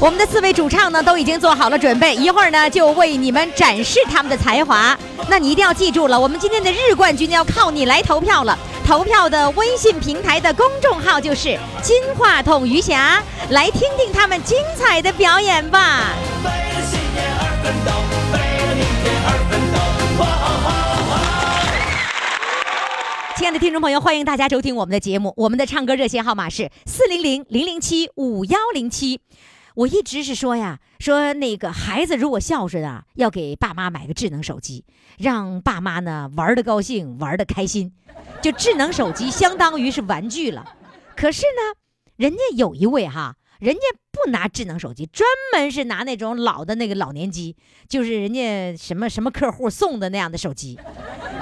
我们的四位主唱呢都已经做好了准备，一会儿呢就为你们展示他们的才华。那你一定要记住了，我们今天的日冠军要靠你来投票了。投票的微信平台的公众号就是“金话筒余霞”，来听听他们精彩的表演吧。为了信念而奋斗，为了明天而奋斗。哇哦哦哦！亲爱的听众朋友，欢迎大家收听我们的节目。我们的唱歌热线号码是四零零零零七五幺零七。我一直是说呀，说那个孩子如果孝顺啊，要给爸妈买个智能手机，让爸妈呢玩的高兴，玩的开心。就智能手机相当于是玩具了。可是呢，人家有一位哈，人家不拿智能手机，专门是拿那种老的那个老年机，就是人家什么什么客户送的那样的手机。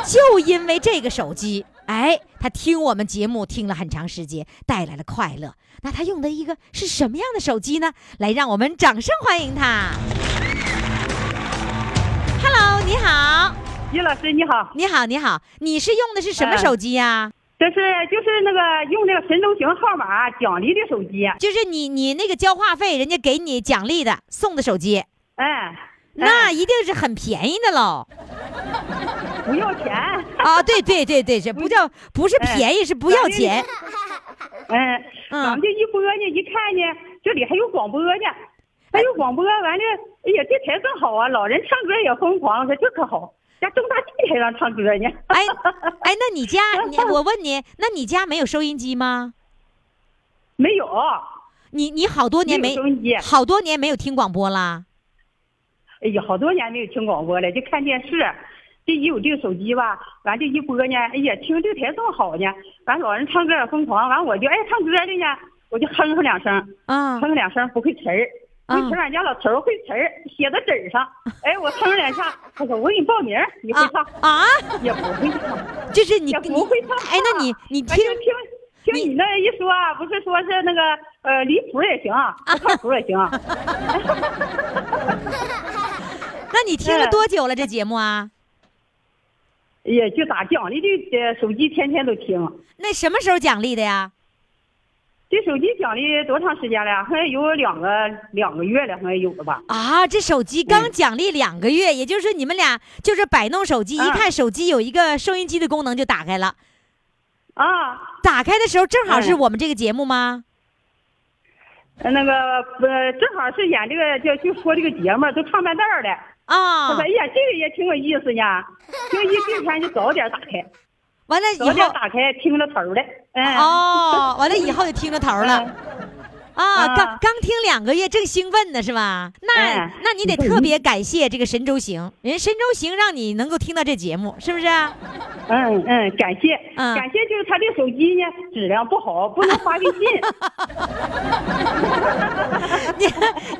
就因为这个手机，哎，他听我们节目听了很长时间，带来了快乐。那他用的一个是什么样的手机呢？来，让我们掌声欢迎他。Hello，你好，于老师你好，你好，你好，你是用的是什么嗯手机呀、这是就是那个用那个神州行号码奖励的手机，就是你你那个交话费，人家给你奖励的送的手机，哎，那哎一定是很便宜的喽。不要钱，啊，对对对对，这不叫不是便宜，是不要钱。嗯，嗯咱们这一播呢，一看呢，这里还有广播呢，还有广播，完了，哎呀，这台更好啊，老人唱歌也疯狂，说这可好，家种大地还让唱歌呢，哎 哎，那你家，你 我问你，那你家没有收音机吗？没有，你你好多年没没有收音机好多年没有听广播啦。哎呀，好多年没有听广播了，就看电视。这一有这个手机吧，完这一播呢，哎呀，听这台这么好呢，完老人唱歌也疯狂，完我就爱唱歌的呢，我就哼哼两声，啊哼两声不会词儿，不会词，俺家老头儿会词儿，写在纸儿上，哎，我哼两下，他说我给你报名，你会啊唱？啊！也不会唱，就是你也不会唱。哎，那你你听听听你你那一说啊，不是说是那个呃离谱也行，不靠谱也行。那你听了嗯多久了这节目啊？也就打奖励的呃手机，天天都听。那什么时候奖励的呀？这手机奖励多长时间了？好像有两个两个月了，好像有了吧？啊，这手机刚嗯奖励两个月，也就是说你们俩就是摆弄手机，一啊看手机有一个收音机的功能就打开了。啊，打开的时候正好是嗯我们这个节目吗？呃那个呃，正好是演这个就就说这个节目，都唱半道儿的。他啊说：“哎，呀，这个也挺有意思呢。”就一这天就早点打开，完了以早点后打开听着头儿的。嗯。哦，完了以后就听着头儿了。啊，啊刚刚听两个月，正兴奋呢，是吧？那、哎那你得特别感谢这个神州行，人家神州行让你能够听到这节目，是不是？嗯嗯，感谢，嗯感谢，就是他这手机呢质量不好，不能发微信。你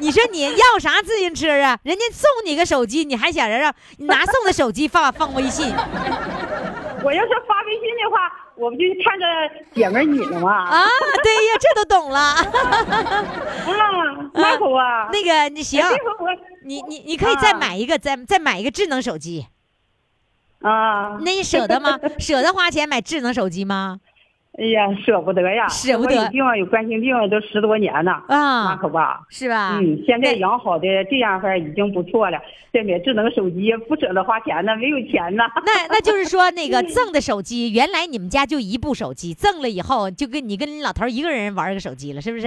你说你要啥自行车啊？人家送你个手机，你还想着让你拿送的手机放放微信 我要是发微信的话，我不就看着姐们儿你了吗？啊？对呀，这都懂了。啊，那可啊。那个你行你你你可以再啊买一个，再再买一个智能手机。啊，那你舍得吗？舍得花钱买智能手机吗？哎呀，舍不得呀，舍不得我有病，有冠心病都十多年了，那啊，可吧。是吧？嗯，现在养好的这样式已经不错了。再买智能手机不舍得花钱呢，没有钱呢。那那就是说，那个 赠的手机，原来你们家就一部手机，赠了以后就跟你跟你老头儿一个人玩个手机了，是不是？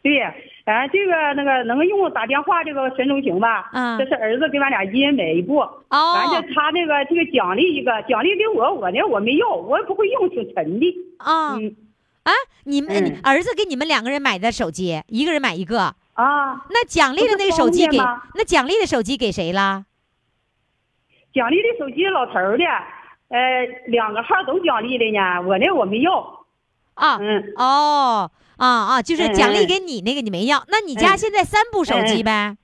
对，咱这个那个能用打电话这个神州行吧？嗯这是儿子给俺俩一人买一部。哦完了，他那个这个奖励一个，奖励给我，我呢我没要，我也不会用，挺沉的。啊、嗯啊，你们、儿子给你们两个人买的手机，一个人买一个，啊，那奖励的那个手机给那奖励的手机给谁了？奖励的手机老头儿的，呃，两个号都奖励的呢，我呢我没要。啊，嗯哦，啊啊，就是嗯奖励嗯给你那个你没要，那你家嗯现在三部手机呗？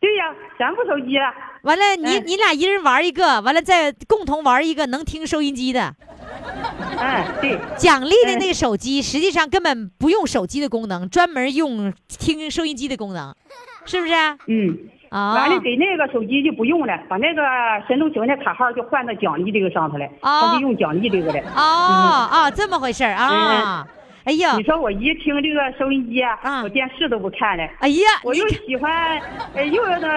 对呀，三部手机了。完了，你嗯你俩一人玩一个，完了再共同玩一个能听收音机的。哎，对，奖励的嗯那个手机，实际上根本不用手机的功能，专门用听收音机的功能，是不是？嗯。啊完了，给那个手机就不用了，把那个神州行的卡号就换到奖励这个上头来，哦他就用奖励这个了。哦哦，这么回事啊！哎呀你，说我一听这个收音机啊，啊我电视都不看了。哎呀，我又喜欢，呃，又呢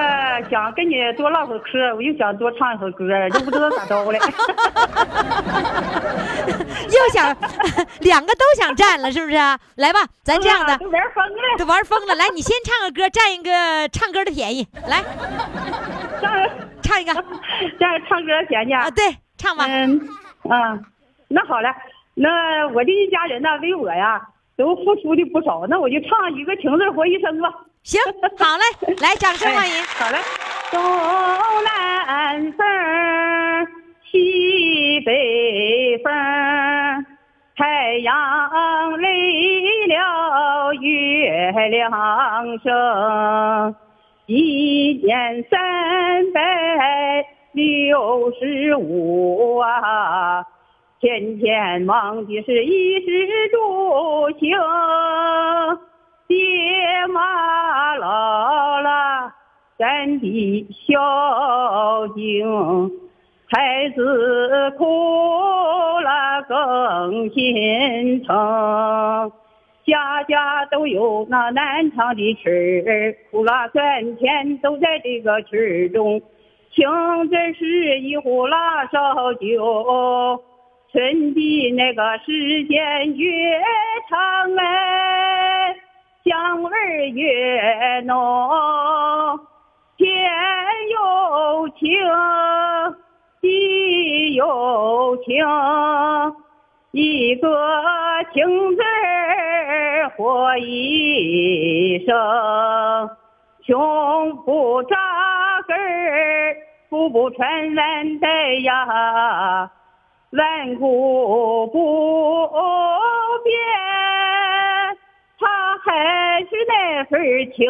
想跟你多唠会儿嗑，我又想多唱一会儿歌，就不知道咋着了。又想两个都想占了，是不是？来吧，咱这样的啊都玩疯了，都玩疯了。来，你先唱个歌，占一个唱歌的便宜。来，上唱一个 占唱歌便宜啊，对，唱吧。嗯啊，那好了，那我这一家人呢，为我呀都付出的不少，那我就唱一个情字活一生吧。行，好嘞，来，掌声欢迎。哎 好嘞，东南风，西北风，太阳累了月亮升，一年三百六十五啊，天天忙的是衣食住行。爹妈老了，咱的孝敬，孩子哭了更心疼。家家都有那难尝的吃儿，苦辣酸甜都在这个吃儿中。情这是一壶辣烧酒，春的那个时间越长哎，香味越浓。天有情，地有情，一个情字儿活一生。穷不扎根，富不传万代呀，万古不变，它还是那份情，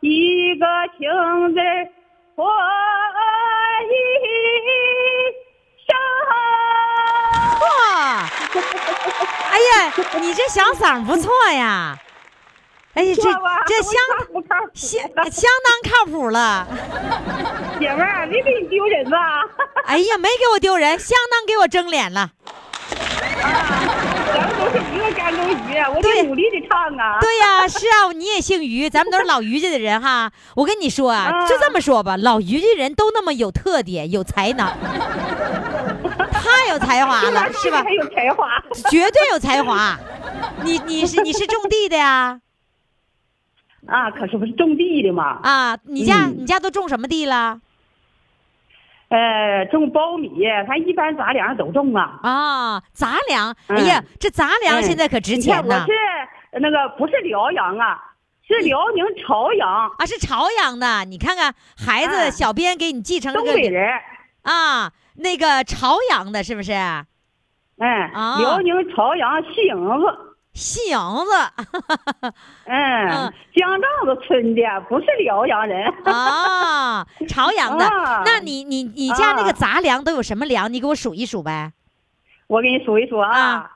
一个情字我一生。哇，哎呀，你这小嗓不错呀。哎呀，这这相相相当靠谱了。姐妹儿，没给你丢人吧？哎呀，没给我丢人，相当给我争脸了。咱们都是一个干沟鱼，我对得努力的唱啊。对呀、是啊，你也姓于，咱们都是老于家的人哈。我跟你说啊，啊就这么说吧，老于家人都那么有特点，有才能，太有才华了，是吧还？有才华。绝对有才华。你你是你是种地的呀？啊，可是不是种地的嘛？啊，你家、嗯你家都种什么地了？呃，种苞米，咱一般杂粮都种啊。啊，杂粮。哎嗯呀，这杂粮嗯现在可值钱了我！是那个不是辽阳啊，是辽宁朝阳，啊，是朝阳的。你看看，孩子，哎小编给你继承了个东北人。啊，那个朝阳的，是不是？嗯，啊辽宁朝阳西营子。西营子嗯 嗯，江丈子村的，不是辽阳人。啊，朝阳的。啊那你你你家那个啊杂粮都有什么粮？你给我数一数呗。我给你数一数啊，啊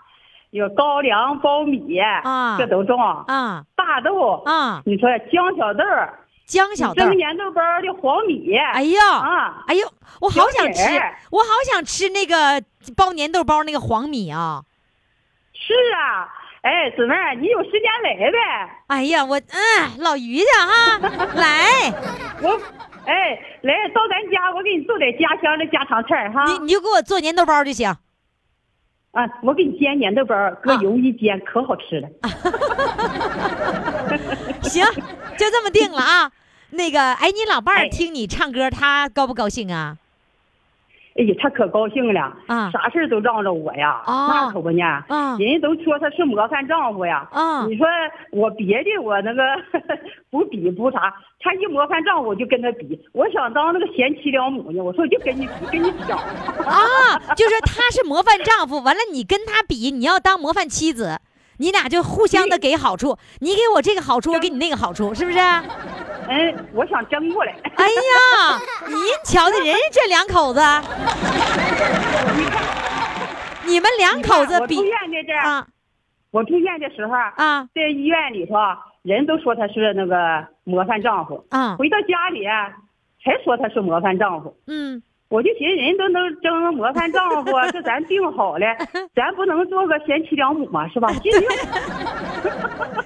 有高粱、苞米，啊这都种。啊大豆，啊，你说江小豆儿，江小。蒸粘豆包的黄米，哎呀，啊，哎呦，我好想吃我好想吃那个包粘豆包那个黄米啊！是啊，哎，姊妹儿，你有时间来呗，哎呀，我嗯，老于家哈，来，我，哎，来到咱家，我给你做点家乡的家常菜儿哈，你你就给我做粘豆包就行。啊，我给你煎粘豆包，搁啊油一煎，可好吃了。行，就这么定了啊。那个，哎，你老伴儿哎听你唱歌，他高不高兴啊？哎呀，他可高兴了，啊啥事儿都让着我呀，啊那可不呢，啊人家都说他是模范丈夫呀。啊你说我别的我那个 不比不啥，他一模范丈夫我就跟他比，我想当那个贤妻良母呢，我说我就跟你比，跟你抢。啊，就是他是模范丈夫，完了你跟他比，你要当模范妻子，你俩就互相的给好处，你给我这个好处，我给你那个好处，是不是？嗯，我想争过来。哎呀，您瞧的人家这两口子，你们两口子比我住院的这，啊我住院的时候，啊在医院里头，人都说他是那个模范丈夫。啊回到家里啊，才说他是模范丈夫。嗯，我就寻思，人都能争模范丈夫，这咱定好了，咱不能做个贤妻良母嘛，是吧？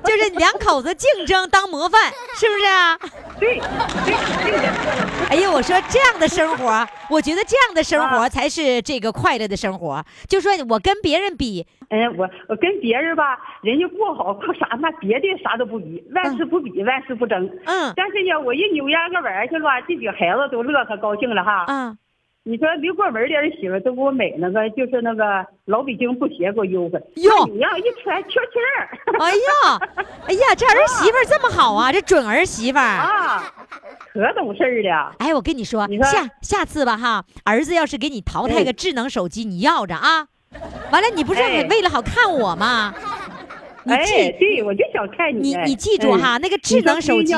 就是两口子竞争当模范，是不是啊？对对对。哎呀，我说这样的生活，我觉得这样的生活啊才是这个快乐的生活。就说我跟别人比，嗯，我我跟别人吧，人家过好过啥，那别的啥都不比，万事不比，万事不争。嗯但是呢，我一扭秧歌玩儿去了吧，这几个孩子都乐呵高兴了哈。啊你说刘过文的儿媳妇都给我买那个，就是那个老北京布鞋给我邮回，哟你要一穿圈圈儿。哎呀，哎呀，这儿媳妇儿这么好啊，这准儿媳妇儿。啊，可懂事儿了。哎，我跟你说，你说下下次吧哈，儿子要是给你淘汰个嗯智能手机，你要着啊。完了，你不是哎为了好看我吗？你哎，记对，我就想看你你。你记住哈，那个智能手机，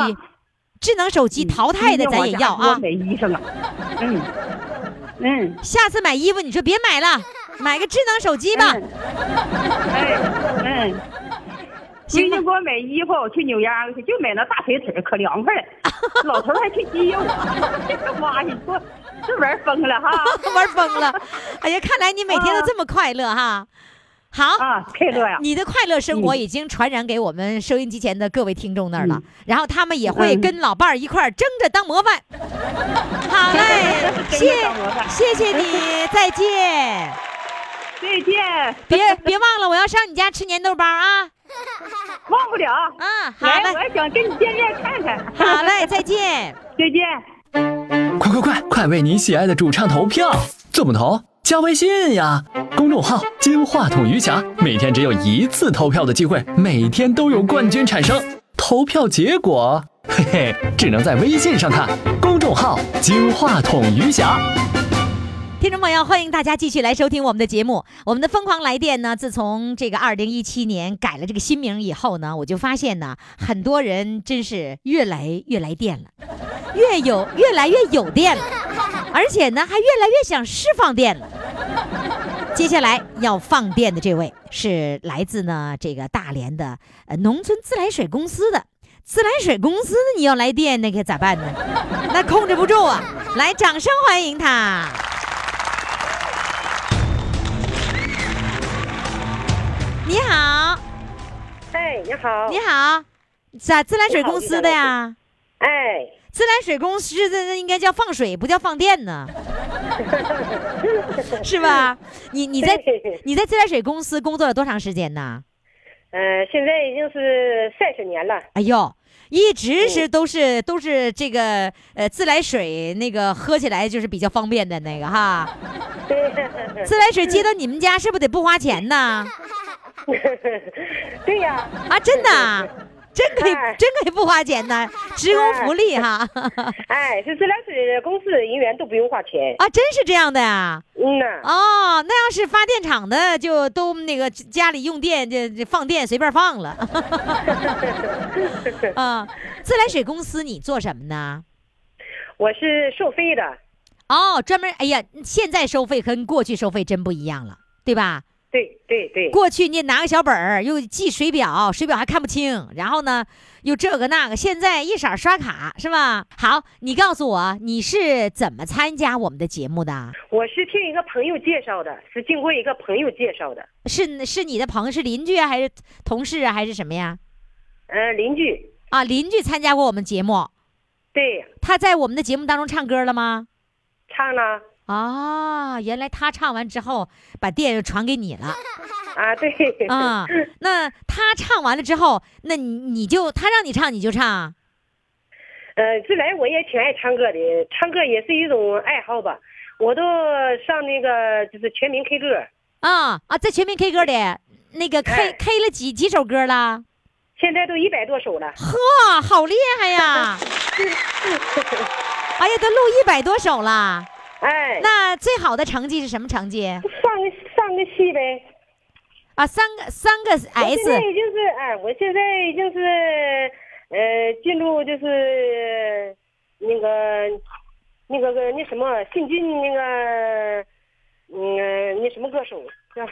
智能手机淘汰的咱也要啊。嗯。下次买衣服你说别买了，买个智能手机吧。嗯哎嗯。行吧闺女给我买衣服，去扭秧歌去，就买那大腿腿，可凉快了。老头还去接我，这个妈呀，你说这玩疯了哈！玩疯了。哎呀，看来你每天都这么快乐哈。好，啊，快乐呀！你的快乐生活已经传染给我们收音机前的各位听众那儿了，然后他们也会嗯跟老伴儿一块儿争着当模范。好嘞，谢谢谢你，再见。再见，别别忘了，我要上你家吃粘豆包啊！忘不了。啊，好嘞，我嘞，还想跟你见面看看。好嘞，再见。再见。快快快，快为你喜爱的主唱投票！怎么投？加微信呀，公众号“金话筒余霞”，每天只有一次投票的机会，每天都有冠军产生。投票结果，嘿嘿，只能在微信上看。公众号“金话筒余霞”。听众朋友，欢迎大家继续来收听我们的节目。我们的疯狂来电呢，自从这个二零一七年改了这个新名以后呢，我就发现呢，很多人真是越来越来电了，越有越来越有电了，而且呢，还越来越想释放电了。接下来要放电的这位是来自呢这个大连的呃农村自来水公司的。自来水公司你要来电，那可咋办呢？那控制不住啊！来，掌声欢迎他。你好，哎，你好，你好，咋自来水公司的呀？哎，自来水公司的那应该叫放水，不叫放电呢，是吧？你你在你在自来水公司工作了多长时间呢？呃，现在已经是三十年了，哎呦，一直是都是都是这个呃自来水那个喝起来就是比较方便的那个哈。自来水接到你们家是不是得不花钱呢？对呀，啊，真的啊，真可以哎真可以不花钱呢，职工福利哈。哎，是自来水公司人员都不用花钱，啊，真是这样的呀？嗯呐，哦，那要是发电厂的，就都那个家里用电这这放电随便放了。啊，自来水公司你做什么呢？我是收费的，哦，专门哎呀，现在收费跟过去收费真不一样了，对吧？对对对，过去你拿个小本儿，又记水表，水表还看不清，然后呢又这个那个，现在一色儿刷卡是吧？好，你告诉我你是怎么参加我们的节目的？我是听一个朋友介绍的，是经过一个朋友介绍的，是是你的朋友是邻居啊，还是同事啊，还是什么呀？呃，邻居，啊，邻居参加过我们节目，对，他在我们的节目当中唱歌了吗？唱了，啊，原来他唱完之后把电又传给你了啊，对，啊。那他唱完了之后，那你你就他让你唱你就唱呃，自来我也挺爱唱歌的，唱歌也是一种爱好吧。我都上那个就是全民 K 歌，啊啊，在全民 K 歌里，那个 K、哎 K 了几几首歌了？现在都一百多首了。呵，好厉害呀！哎呀，都录一百多首了。哎，那最好的成绩是什么成绩上个上个戏呗。啊？三个三个我现在 S 已经是哎，我现在已经是呃进入就是那个那个个那什么新进那个嗯那什么歌手。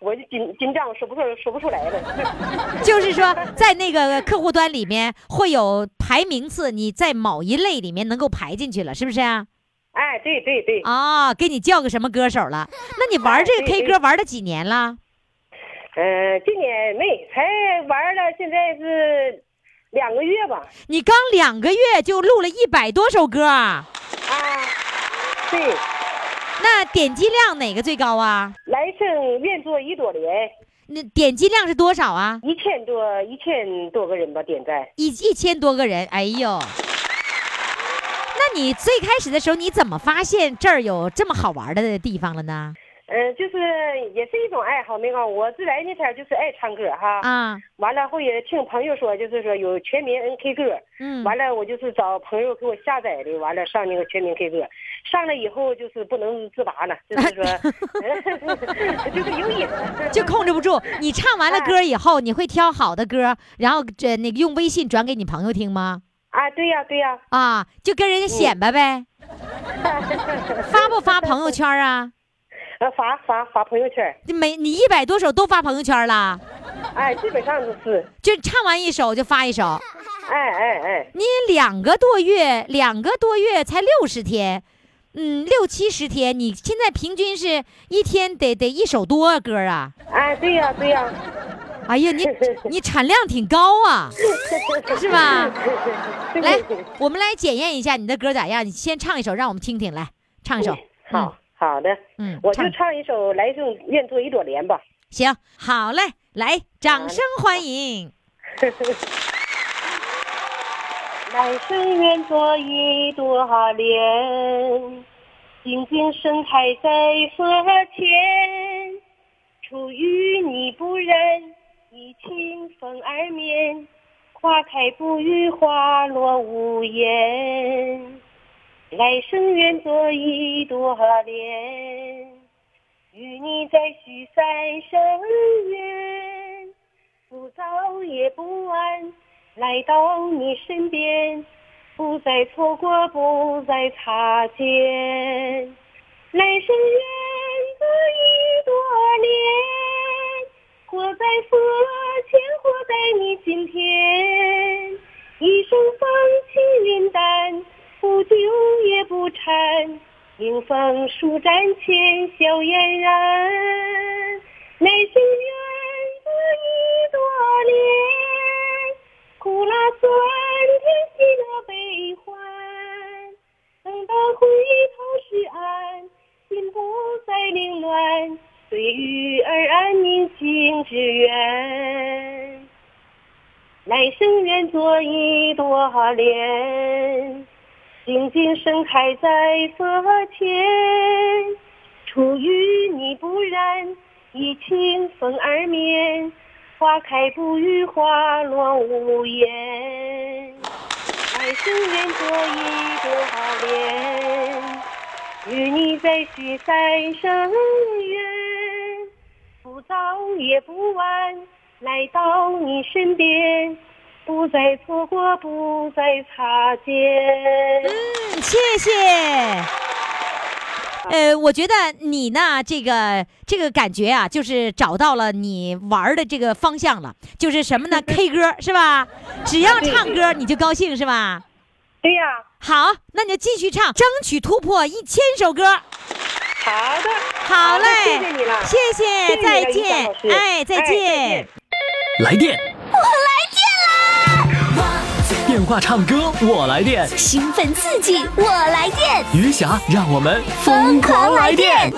我就紧紧张说不出说不出来了。就是说，在那个客户端里面会有排名次，你在某一类里面能够排进去了，是不是啊？哎，对对对，啊，给你叫个什么歌手了？那你玩这个 K 歌玩了几年了？呃，今年没才玩了，现在是两个月吧。你刚两个月就录了一百多首歌啊？啊，对，那点击量哪个最高啊？来生愿做一朵莲，那点击量是多少啊？一千多一千多个人吧点赞。一一千多个人，哎呦！那你最开始的时候，你怎么发现这儿有这么好玩的地方了呢？嗯、就是也是一种爱好，那个我自来那天就是爱唱歌哈，啊，完了后也听朋友说，就是说有全民 N K 歌，嗯，完了我就是找朋友给我下载的，完了上那个全民 K 歌，上了以后就是不能自拔了，就是说 就是有瘾了，就控制不住。你唱完了歌以后，你会挑好的歌，然后这那个用微信转给你朋友听吗？啊，对呀、对呀、啊，就跟人家显摆呗。发不发朋友圈啊？呃发发发朋友圈，你每你一百多首都发朋友圈啦，哎，基本上都是，就唱完一首就发一首。哎哎哎，你两个多月，两个多月才六十天，嗯，六七十天，你现在平均是一天得得一首多歌啊？哎，对呀、对呀、哎呀，你 你产量挺高啊，是吧？来，我们来检验一下你的歌咋样？你先唱一首，让我们听听，来唱一首。好好的，嗯，我就唱唱一首《来生愿做一朵莲》吧。行，好嘞，来，掌声欢迎。来生愿做一朵莲，静静盛开在佛前。出淤泥不染，以清风而眠。花开不语，花落无言。来生愿做一朵莲，与你再续三生缘。不早也不晚，来到你身边，不再错过，不再擦肩。来生愿做一朵莲，活在佛前，活在你心田。一生风轻云淡，不纠也不缠。迎风舒展前，笑嫣然。来生愿做一朵莲，苦辣酸甜，喜乐悲欢。等到回头是岸，心不再凌乱，随遇而安，宁静致远。来生愿做一朵莲，静静盛开在佛前。出淤泥不染，以清风而眠。花开不语，花落无言。来生愿做一朵莲，与你再续三生缘。不早也不晚，来到你身边，不再错过，不再擦肩。嗯，谢谢。呃，我觉得你呢，这个这个感觉啊，就是找到了你玩的这个方向了，就是什么呢？K 歌是吧？只要唱歌你就高兴是吧？对呀、好，那你就继续唱，争取突破一千首歌。好的，好嘞，谢谢你了，谢谢，再见哎，再见。来电，我。来电啦，电话唱歌我来电，兴奋刺激，我来电，余霞让我们疯狂来电。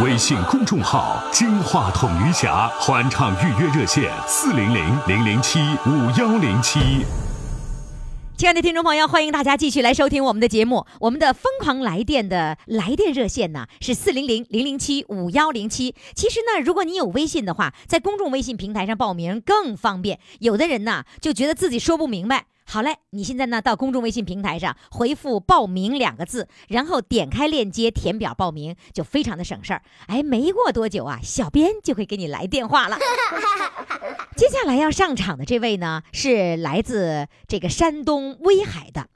微信公众号“金话筒余霞”欢唱预约热线：四零零零零七五幺零七。亲爱的听众朋友，欢迎大家继续来收听我们的节目。我们的疯狂来电的来电热线呢是四零零零零七五幺零七。其实呢，如果你有微信的话，在公众微信平台上报名更方便。有的人呢就觉得自己说不明白。好嘞，你现在呢到公众微信平台上回复“报名”两个字，然后点开链接填表报名，就非常的省事儿。哎，没过多久啊，小编就会给你来电话了。接下来要上场的这位呢，是来自这个山东威海的，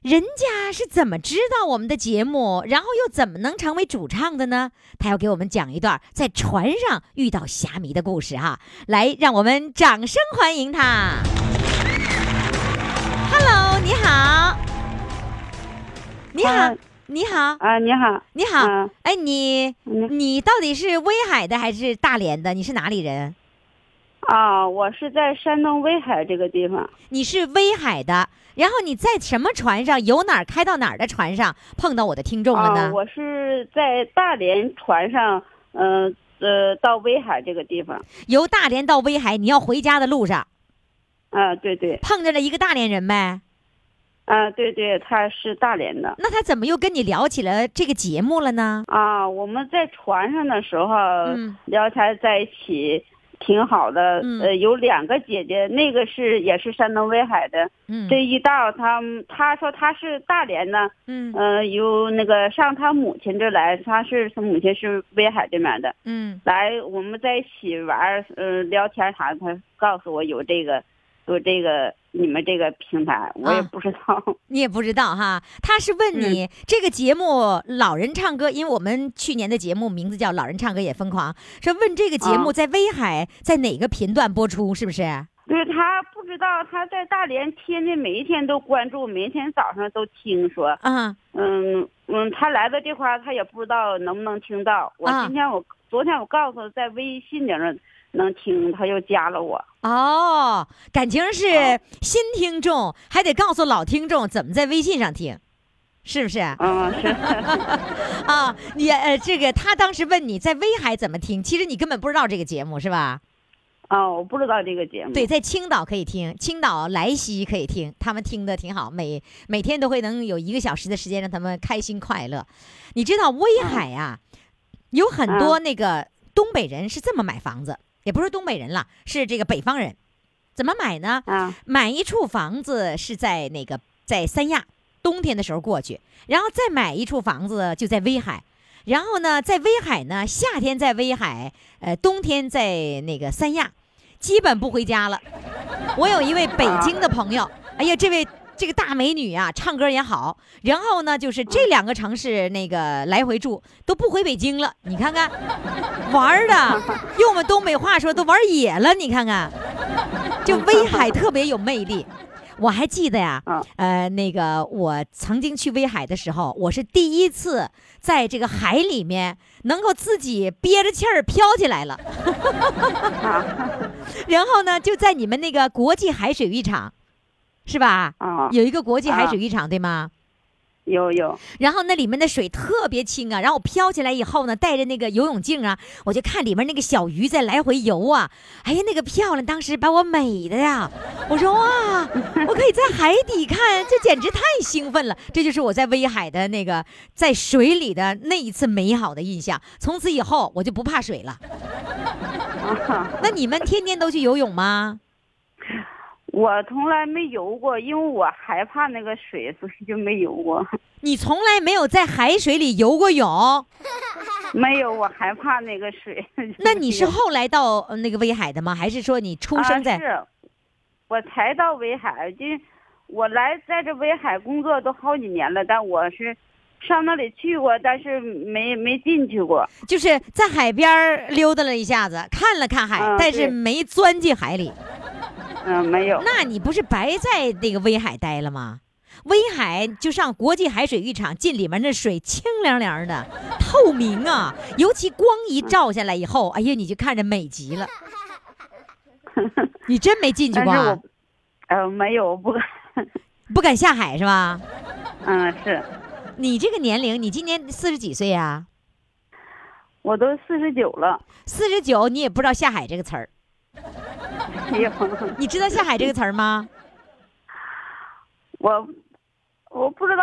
人家是怎么知道我们的节目，然后又怎么能成为主唱的呢？他要给我们讲一段在船上遇到虾迷的故事哈、来，让我们掌声欢迎他。你好，啊你好，啊，你好，你好，啊哎，你你你到底是威海的还是大连的？你是哪里人？啊，我是在山东威海这个地方。你是威海的，然后你在什么船上，由哪儿开到哪儿的船上碰到我的听众了呢？啊，我是在大连船上，嗯呃到威海这个地方。由大连到威海，你要回家的路上啊，对对，碰见了一个大连人呗？啊对对，他是大连的。那他怎么又跟你聊起了这个节目了呢？啊，我们在船上的时候、嗯聊天在一起，挺好的。嗯呃，有两个姐姐，那个是也是山东威海的。嗯这一道他他说他是大连的，嗯呃，有那个上他母亲这来，他是他母亲是威海这边的。嗯来，我们在一起玩嗯，呃，聊天啥的，他告诉我有这个，有这个你们这个平台，我也啊不知道。你也不知道哈，他是问你、这个节目《老人唱歌》，因为我们去年的节目名字叫《老人唱歌也疯狂》，说问这个节目啊在威海在哪个频段播出，是不是？对他不知道，他在大连、天天每一天都关注，每一天早上都听说。啊，嗯嗯，他来到这块儿，他也不知道能不能听到。我啊今天我、昨天我告诉他在微信顶上能听，他又加了我。哦，感情是啊新听众，还得告诉老听众怎么在微信上听，是不是？嗯，是。啊，你呃，这个他当时问你在威海怎么听，其实你根本不知道这个节目是吧？哦，我不知道这个节目。对，在青岛可以听，青岛莱西可以听，他们听的挺好，每每天都会能有一个小时的时间让他们开心快乐。你知道威海啊，有很多那个东北人是这么买房子，也不是东北人了，是这个北方人，怎么买呢？啊买一处房子是在那个在三亚，冬天的时候过去，然后再买一处房子就在威海，然后呢，在威海呢，夏天在威海，呃，冬天在那个三亚，基本不回家了。我有一位北京的朋友，哎呀，这位。这个大美女啊，唱歌也好，然后呢，就是这两个城市那个来回住都不回北京了，你看看，玩儿的，用我们东北话说都玩野了，你看看，就威海特别有魅力。我还记得呀，啊呃，那个我曾经去威海的时候，我是第一次在这个海里面能够自己憋着气儿飘起来了。啊 然后呢，就在你们那个国际海水浴场，是吧？啊！有一个国际海水浴场，对吗？有有然后那里面的水特别清啊，然后我飘起来以后呢，带着那个游泳镜啊，我就看里面那个小鱼在来回游啊，哎呀，那个漂亮，当时把我美的呀，我说哇，我可以在海底看，这简直太兴奋了，这就是我在威海的那个在水里的那一次美好的印象，从此以后我就不怕水了。啊！那你们天天都去游泳吗？我从来没游过，因为我害怕那个水，所以就没游过。你从来没有在海水里游过泳？没有，我害怕那个水。那你是后来到呃那个威海的吗？还是说你出生在？啊、是，我才到威海，就我来在这威海工作都好几年了，但我是上那里去过，但是没没进去过。就是在海边溜达了一下子，看了看海，嗯但是没钻进海里。嗯，没有。那你不是白在那个威海待了吗？威海就上国际海水浴场，进里面那水清凉凉的，透明啊，尤其光一照下来以后，哎呀，你就看着美极了。你真没进去过呃，没有，我不敢。不敢下海是吧？嗯，是你这个年龄，你今年四十几岁呀、我都四十九了。四十九，你也不知道下海这个词儿。没有。你知道下海这个词儿吗？我我不知道，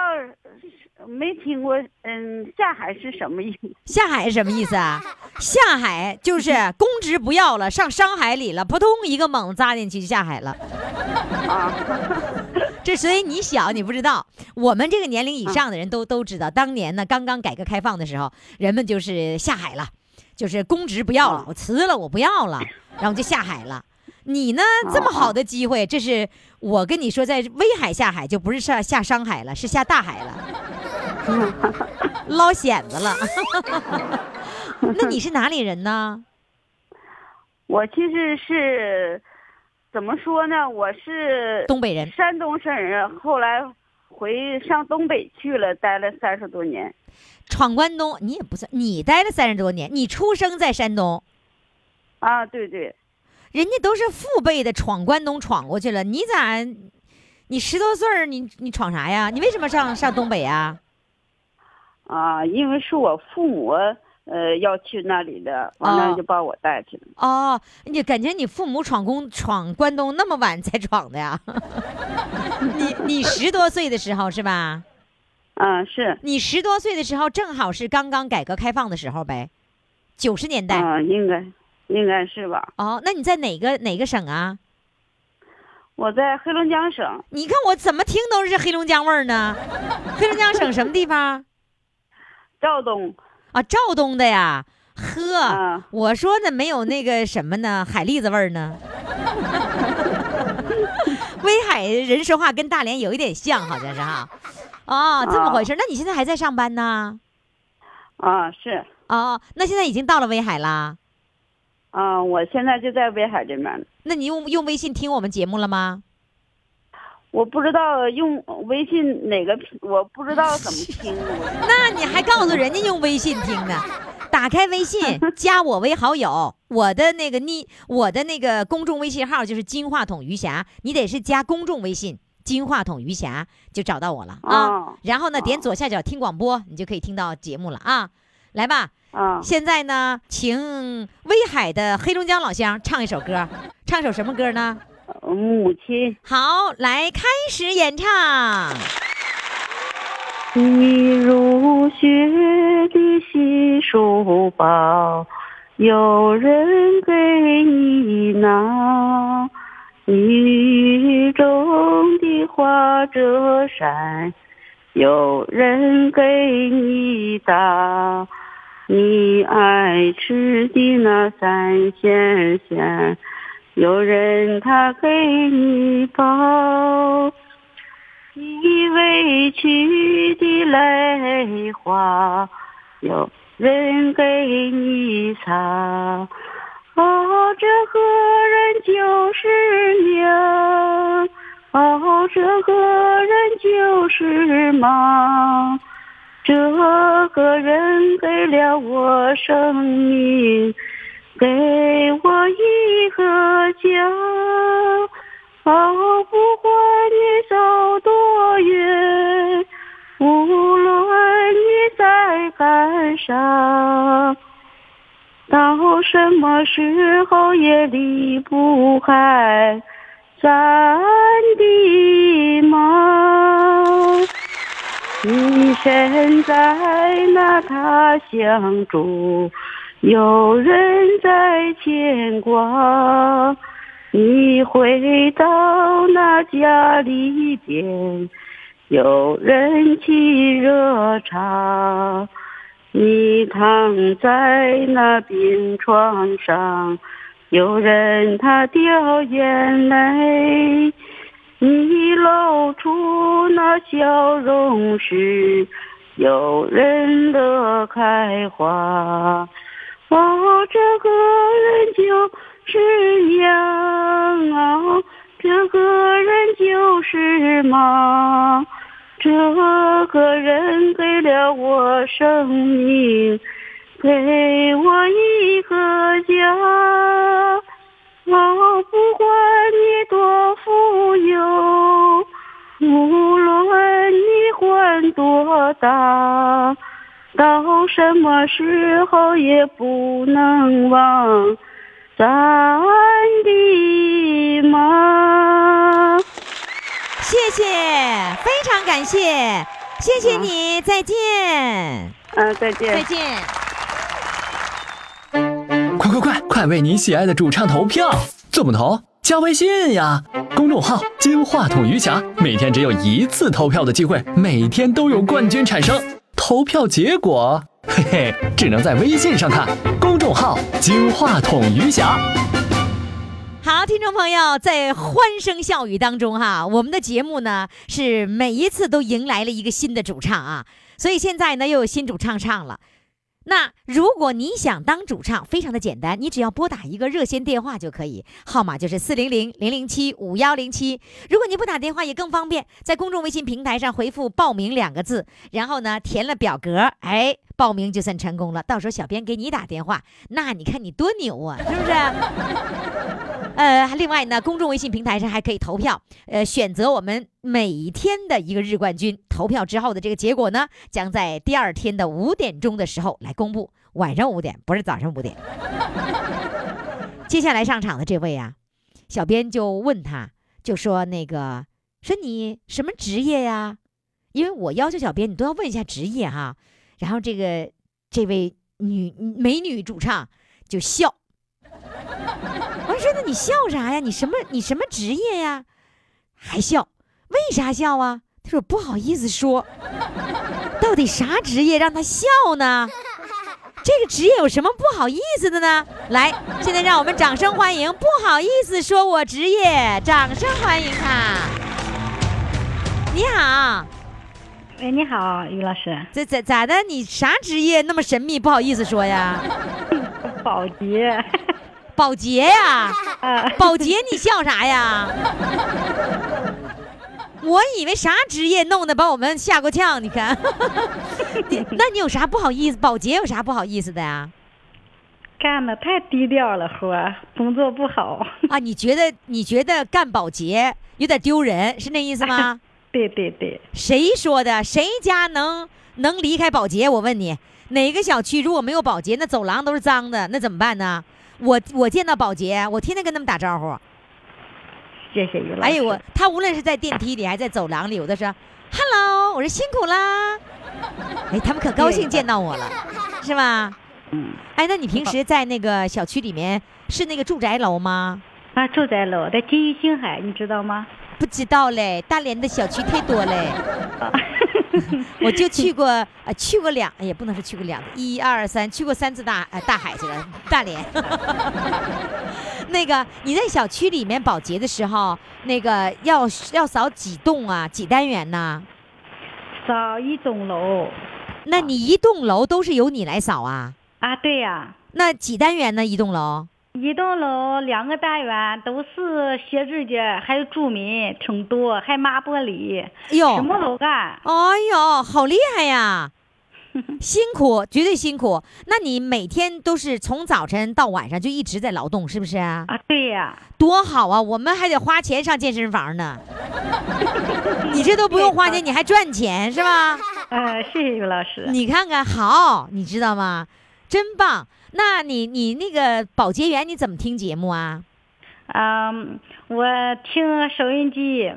没听过，嗯，下海是什么意思？下海是什么意思啊？下海就是公职不要了，上商海里了，扑通一个猛扎进去就下海了。啊 这所以你小你不知道，我们这个年龄以上的人都都知道，当年呢刚刚改革开放的时候，人们就是下海了，就是公职不要了，我辞了，我不要了，然后就下海了。你呢这么好的机会，这是我跟你说，在威海下海就不是下下商海了，是下大海了，捞蚬子了。那你是哪里人呢？我其实是怎么说呢？我是东北人。山东省人，后来回上东北去了，待了三十多年。闯关东，你也不算，你待了三十多年，你出生在山东，啊，对对，人家都是父辈的闯关东闯过去了，你咋？你十多岁儿，你你闯啥呀？你为什么上上东北呀？啊，因为是我父母呃要去那里的，完哦了就把我带去了。哦，你感觉你父母闯关闯关东那么晚才闯的呀？你你十多岁的时候是吧？啊，是你十多岁的时候正好是刚刚改革开放的时候呗，九十年代。啊，应该应该是吧？哦，那你在哪个哪个省啊？我在黑龙江省你看我怎么听都是黑龙江味儿呢？黑龙江省什么地方？肇东啊，肇东的呀。呵，啊我说呢，没有那个什么呢，海蛎子味儿呢。威海人说话跟大连有一点像，好像是哈。哦，这么回事儿。那你现在还在上班呢？啊，是哦，那现在已经到了威海啦。啊，我现在就在威海这边呢。那你用用微信听我们节目了吗？我不知道用微信哪个，我不知道怎么听。那你还告诉人家用微信听呢？打开微信，加我为好友，我的那个昵，我的那个公众微信号就是金话筒余霞，你得是加公众微信金话筒余霞就找到我了啊。哦然后呢，点左下角听广播，你就可以听到节目了啊。来吧，啊，现在呢，请威海的黑龙江老乡唱一首歌，唱首什么歌呢？母亲，好，来开始演唱。你入学的新书包，有人给你拿；你雨中的花折扇，有人给你打。你爱吃的那三鲜馅，有人他给你包。你委屈的泪花，有人给你擦。哦，这个人就是娘，哦，这个人就是妈，这个人给了我生命，给我一个家。哦，不管你走多远，无论你在干啥，到什么时候也离不开咱的妈。你身在那他乡住，有人在牵挂。你回到那家里边，有人沏热茶。你躺在那病床上，有人他掉眼泪。你露出那笑容时，有人乐开花。哦，这个人就是娘啊，这个人就是妈，这个人给了我生命，给我一个家。哦，不管你多富有，无论你官多大。到什么时候也不能忘咱的妈。谢谢，非常感谢，谢谢你，再见，嗯，再见再见。快快快，快为你喜爱的主唱投票！怎么投？加微信呀，公众号“金话筒余霞”，每天只有一次投票的机会，每天都有冠军产生。投票结果，嘿嘿，只能在微信上看。公众号“金话筒余霞”。好，听众朋友，在欢声笑语当中哈，我们的节目呢是每一次都迎来了一个新的主唱啊，所以现在呢又有新主唱唱了。那如果你想当主唱，非常的简单，你只要拨打一个热线电话就可以，号码就是四零零零零七五幺零七。如果你不打电话也更方便，在公众微信平台上回复“报名”两个字，然后呢填了表格，哎，报名就算成功了。到时候小编给你打电话，那你看你多牛啊，是不是？呃，另外呢，公众微信平台上还可以投票，呃，选择我们每一天的一个日冠军。投票之后的这个结果呢，将在第二天的五点钟的时候来公布，晚上五点，不是早上五点。接下来上场的这位啊，小编就问他，就说那个，说你什么职业呀？因为我要求小编你都要问一下职业哈。然后这个这位女美女主唱就笑。我说：“那你笑啥呀？你什么你什么职业呀？还笑？为啥笑啊？”他说：“不好意思说，到底啥职业让他笑呢？这个职业有什么不好意思的呢？来，现在让我们掌声欢迎，不好意思说我职业，掌声欢迎他。你好，喂，你好，于老师，这咋咋的？你啥职业那么神秘？不好意思说呀？保洁，保洁呀？啊，保洁，你笑啥呀？我以为啥职业弄得把我们吓够呛，你看，你 那你有啥不好意思？保洁有啥不好意思的呀？干的太低调了，活儿工作不好。啊，你觉得你觉得干保洁有点丢人，是那意思吗？对对对，谁说的？谁家能能离开保洁？我问你，哪个小区如果没有保洁，那走廊都是脏的，那怎么办呢？我我见到保洁，我天天跟他们打招呼。谢谢于老师。哎呦我，他无论是在电梯里还是在走廊里，我都说 “hello”，我说辛苦啦。哎，他们可高兴见到我了，是吧？嗯，哎，那你平时在那个小区里面是那个住宅楼吗？啊，住宅楼在金鱼星海，你知道吗？不知道嘞，大连的小区太多嘞。啊 我就去过，呃，去过两，也不能说去过两，一二三，去过三次大，呃，大海去了，大连。那个你在小区里面保洁的时候，那个要要扫几栋啊，几单元呢？扫一栋楼那你一栋楼都是由你来扫啊？啊，对呀、那几单元呢？一栋楼？一栋楼两个单元都是写字间，还有住民挺多，还抹玻璃，哎呦，什么都干。哎呦，好厉害呀！辛苦，绝对辛苦。那你每天都是从早晨到晚上就一直在劳动，是不是啊？啊，对呀、多好啊！我们还得花钱上健身房呢。你这都不用花钱，你还赚钱是吧？呃，谢谢于老师。你看看，好，你知道吗？真棒。那你你那个保洁员你怎么听节目啊？嗯，我听收音机，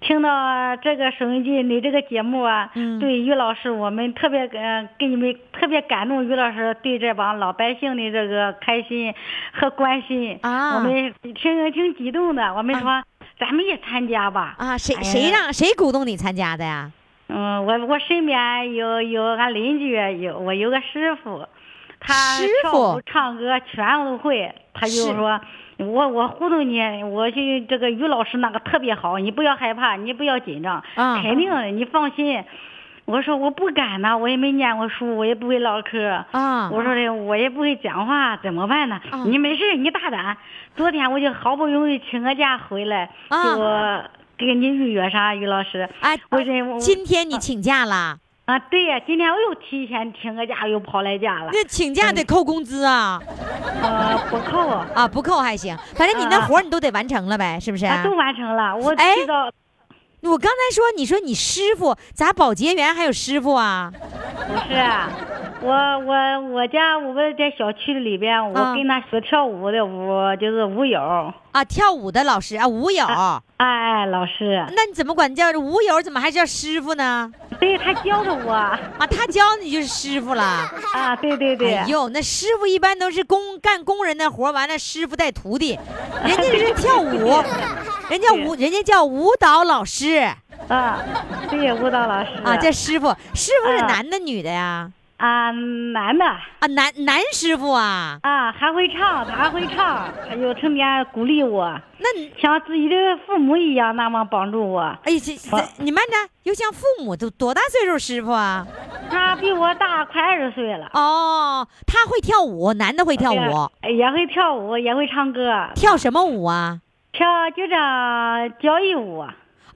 听到这个收音机，你这个节目啊，嗯对于老师，我们特别呃，给你们特别感动。于老师对这帮老百姓的这个开心和关心，啊我们挺挺激动的。我们说，咱们也参加吧。啊，谁谁让谁鼓动你参加的呀？嗯，我我身边有有俺邻居，有我有个师傅，他跳舞唱歌全都会。他就说，我我糊弄你，我就这个于老师那个特别好，你不要害怕，你不要紧张，啊肯定的，你放心。我说我不敢呐，我也没念过书，我也不会唠嗑。啊我说的我也不会讲话，怎么办呢？啊你没事，你大胆。昨天我就好不容易请个假回来，啊就给你预约上，于老师。哎，我这我今天你请假了？啊，对呀，今天我又提前请个假，又跑来家了。那请假得扣工资啊？呃，不扣啊，啊，不扣还行，反正你那啊活儿你都得完成了呗，是不是？都完成了。我哎提到我刚才说，你说你师傅咋保洁员还有师傅啊？不是啊，我我我家我们在小区里边，啊我跟他学跳舞的舞就是舞友，啊，跳舞的老师啊，舞友。哎哎，老师，那你怎么管叫舞友？怎么还叫师傅呢？对他教的我。啊，他教你就是师傅了。啊，对对对，哎呦，那师傅一般都是工干工人的活，完了师傅带徒弟，人家是跳舞，人家舞人家叫舞蹈老师。啊，对舞蹈老师。啊，叫师傅。师傅是啊。男的女的呀？啊男的啊，男男师傅啊。啊还会唱，他还会唱，他就成天鼓励我，那像自己的父母一样那么帮助我。哎，这这你慢着，又像父母都多大岁数师傅啊？他比我大快二十岁了，哦，他会跳舞，男的会跳舞，也也会跳舞，也会唱歌，跳什么舞啊？跳就这交谊舞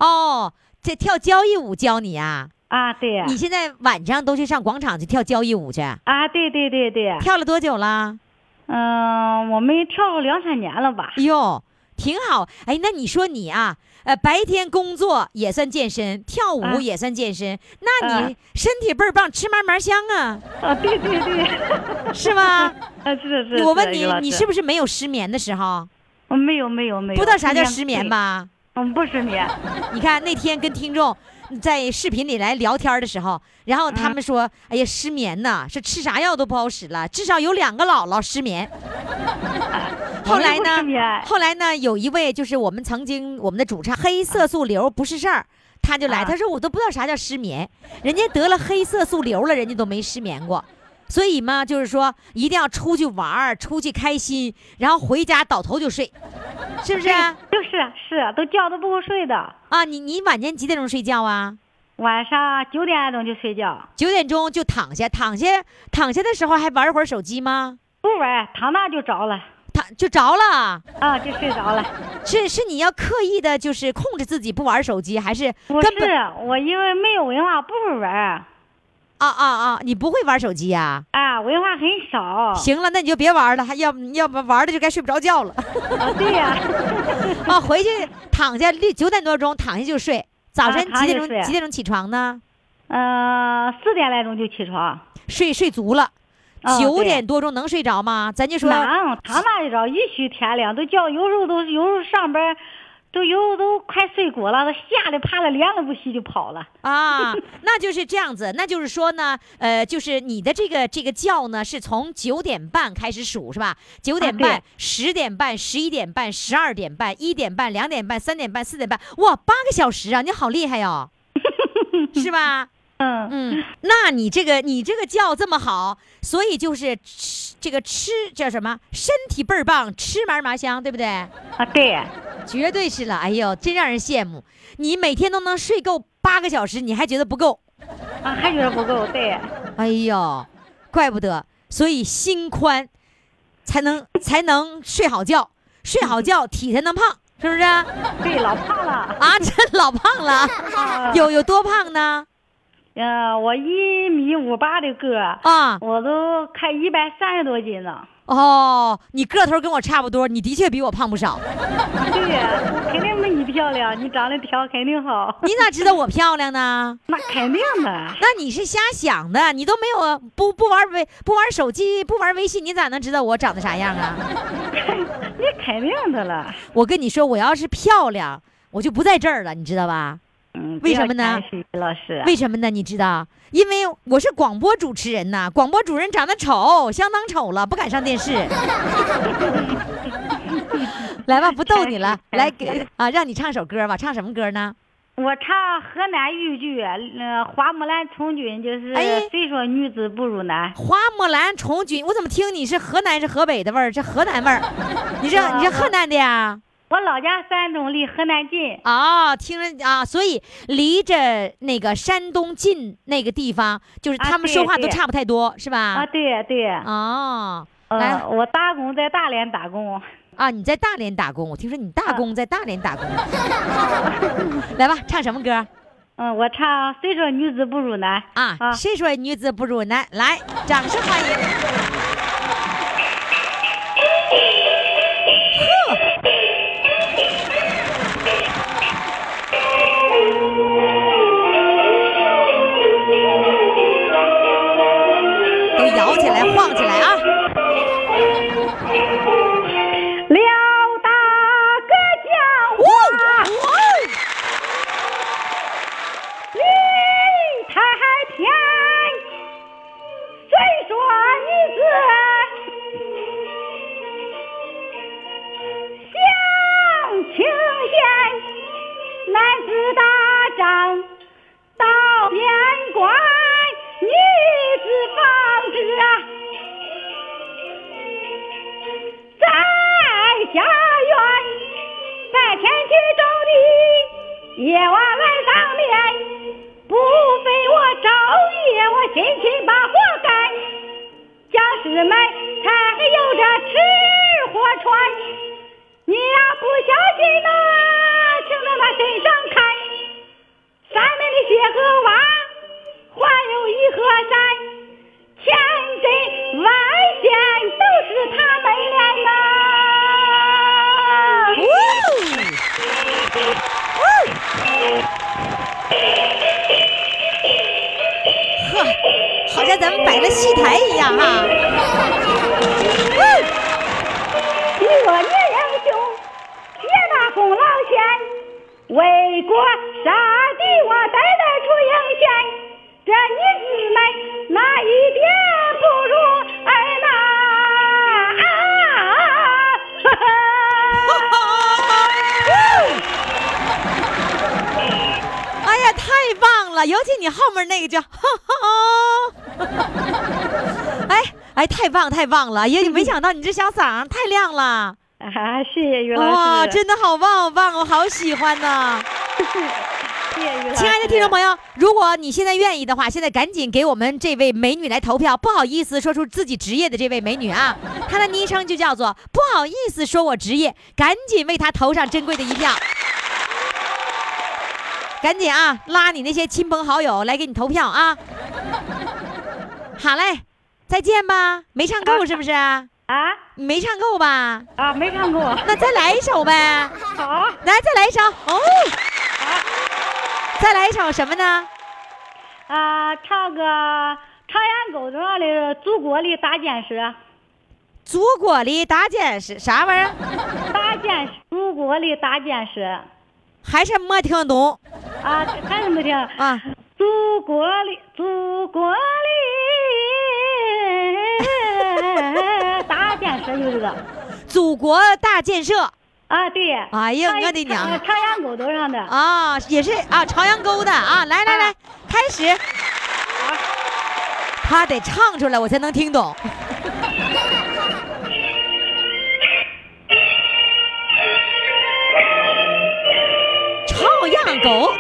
哦，这跳交谊舞教你啊？啊，对呀，你现在晚上都去上广场去跳交谊舞去？啊，对对对对，跳了多久了？嗯，我们跳了两三年了吧？哟，挺好。哎，那你说你啊，呃，白天工作也算健身，跳舞啊也算健身，那啊你身体倍儿棒，吃嘛嘛香啊，啊，对对对，是吗？啊，是是。我问你你是不是没有失眠的时候？我没有没有没有，不知道啥叫失眠？吧？嗯，不失眠。你看那天跟听众在视频里来聊天的时候，然后他们说：“哎呀，失眠呐，是吃啥药都不好使了，至少有两个姥姥失眠。”后来呢？后来呢？有一位就是我们曾经我们的主唱黑色素瘤不是事儿，他就来，啊他说我都不知道啥叫失眠，人家得了黑色素瘤了，人家都没失眠过。所以嘛，就是说一定要出去玩儿，出去开心，然后回家倒头就睡，是不是？就是是，都觉都不够睡的，啊，你你晚间几点钟睡觉啊？晚上九点钟就睡觉，九点钟就躺下，躺下躺下的时候还玩会儿手机吗？不玩，躺那就着了，躺就着了，啊，就睡着了。是是你要刻意的，就是控制自己不玩手机，还是不是，我因为没有文化，不会玩，啊啊啊？你不会玩手机呀、啊，文化很少。行了，那你就别玩了，还要要不玩的就该睡不着觉了啊，对呀、啊！回去躺下六九点多钟躺下就睡，早晨啊几点钟几点钟起床呢？嗯、四点来钟就起床。睡睡足了，九点多钟能睡着吗？咱就说能，他那一着一须天亮，都叫有时候都有时候上班，都有都快睡过了，都吓得怕的脸都不洗就跑了。啊，那就是这样子，那就是说呢，呃，就是你的这个这个觉呢，是从九点半开始数是吧？九点半、十点半、十一点半、十二点半、一点半、两点半、三点半、四点半，哇，八个小时啊，你好厉害哟、是吧？嗯，嗯，那你这个你这个觉这么好，所以就是吃这个吃叫什么？身体倍儿棒，吃嘛嘛香，对不对？啊，对，绝对是了，哎呦，真让人羡慕。你每天都能睡够八个小时，你还觉得不够？啊，还觉得不够，对，哎呦，怪不得，所以心宽，才能才能睡好觉，睡好觉体才能胖，是不是？啊，对，老胖了啊。这老胖了，啊有有多胖呢？呃，我一米五八的个儿，啊，我都快一百三十多斤了。哦，你个头跟我差不多，你的确比我胖不少。对呀，肯定没你漂亮，你长得漂肯定好。你咋知道我漂亮呢？那肯定的，那你是瞎想的，你都没有不不玩微不玩手机不玩微信，你咋能知道我长得啥样啊？你肯定的了。我跟你说，我要是漂亮，我就不在这儿了，你知道吧？嗯，为什么呢？老师，为什么呢？你知道？因为我是广播主持人呐，广播主持人长得丑，相当丑了，不敢上电视。来吧，不逗你了，来给啊，让你唱首歌吧，唱什么歌呢？我唱河南豫剧，呃，花木兰从军，就是哎虽说女子不如男。花木兰从军，我怎么听你是河南是河北的味儿？这河南味儿，你是 你是河南的呀？我老家山东，离河南近。哦，听着啊，所以离着那个山东近那个地方，就是啊他们说话都差不太多，是吧？啊，对对，哦，来呃，我打工在大连打工。啊，你在大连打工，我听说你大工在大连打工。来吧，唱什么歌嗯，我唱谁说女子不如男啊？啊谁说女子不如男？来，掌声欢迎。咱们摆了戏台一样哈。你我女英雄，也把功劳显，为国杀敌我代代出英贤。这女子们哪一点不如儿呐？啊 哎呀，太棒了！尤其你后面那个叫，哎哎，太棒太棒了！也 没想到你这小嗓儿太亮了，啊！谢谢于老哇，师，真的好棒好棒，我好喜欢呐！谢谢于老师。亲爱的听众朋友，如果你现在愿意的话，现在赶紧给我们这位美女来投票。不好意思说出自己职业的这位美女啊，她的昵称就叫做“不好意思说我职业”，赶紧为她投上珍贵的一票。赶紧啊，拉你那些亲朋好友来给你投票啊！好嘞，再见吧。没唱够是不是？啊你没唱够吧？啊，没唱够。那再来一首呗。好，来，再来一首哦。再来一首什么呢？啊，唱个长烟沟头上的《祖国的大建设》。祖国的大建设啥玩意儿？大建设，祖国的大建设还是没听懂啊，还是没听啊？祖国的，祖国的大建设有这个祖国大建设啊，对。哎呀我的娘长长烟沟头上的啊，也是啊，朝阳沟的啊。来来来，开始。他得唱出来，我才能听懂。朝阳沟。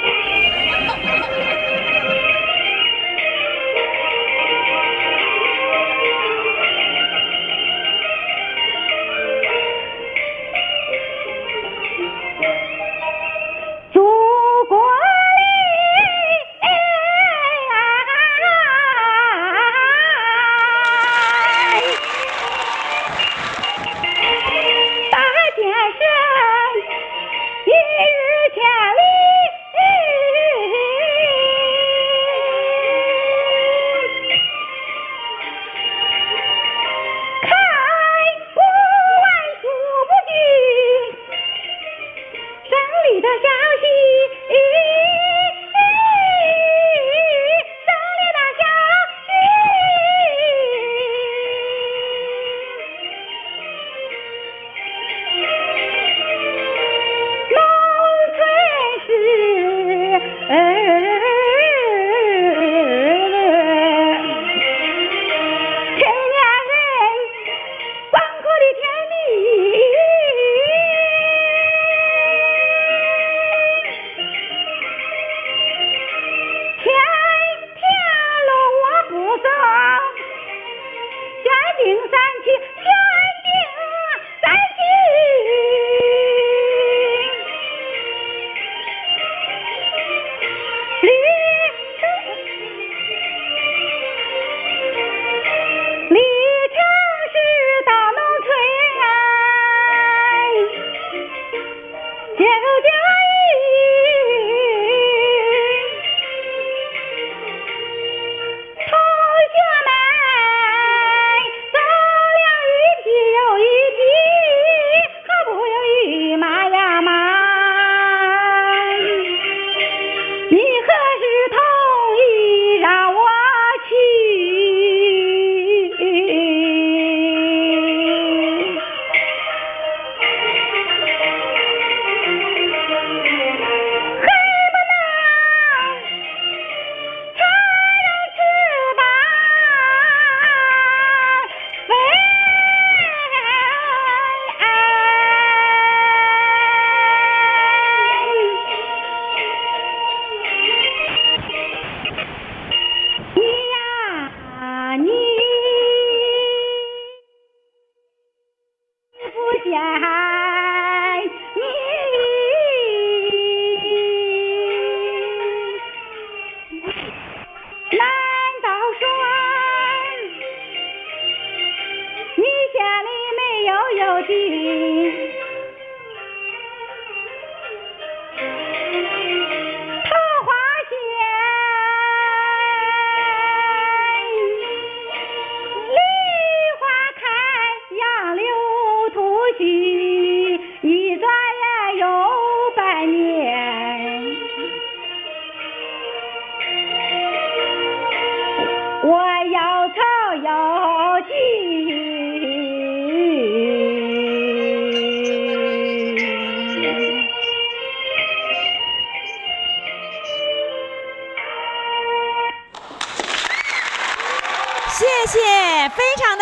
有邮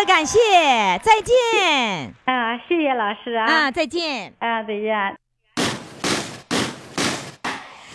的感谢，再见啊，谢谢老师啊！啊，再见。啊，再见。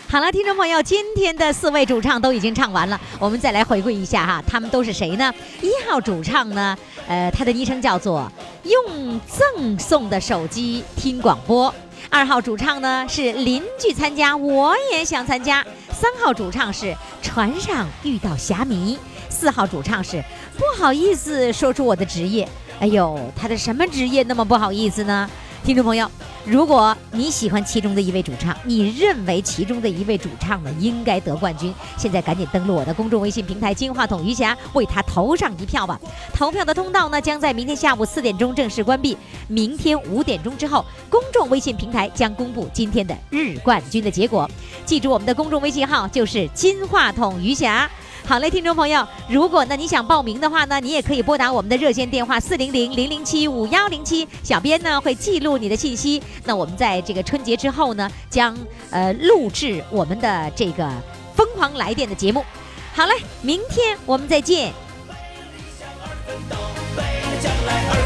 好了，听众朋友，今天的四位主唱都已经唱完了，我们再来回顾一下哈，他们都是谁呢？一号主唱呢，呃，他的昵称叫做用赠送的手机听广播。二号主唱呢是邻居参加，我也想参加。三号主唱是船上遇到侠迷。四号主唱是不好意思说出我的职业。哎呦，他的什么职业那么不好意思呢？听众朋友，如果你喜欢其中的一位主唱，你认为其中的一位主唱呢应该得冠军，现在赶紧登录我的公众微信平台“金话筒余霞”，为他投上一票吧。投票的通道呢将在明天下午四点钟正式关闭，明天五点钟之后，公众微信平台将公布今天的日冠军的结果。记住我们的公众微信号就是“金话筒余霞”。好嘞，听众朋友，如果呢你想报名的话呢，你也可以拨打我们的热线电话四零零零零七五幺零七，小编呢会记录你的信息。那我们在这个春节之后呢，将呃录制我们的这个疯狂来电的节目。好嘞，明天我们再见。为了将来而奋斗，为了将来而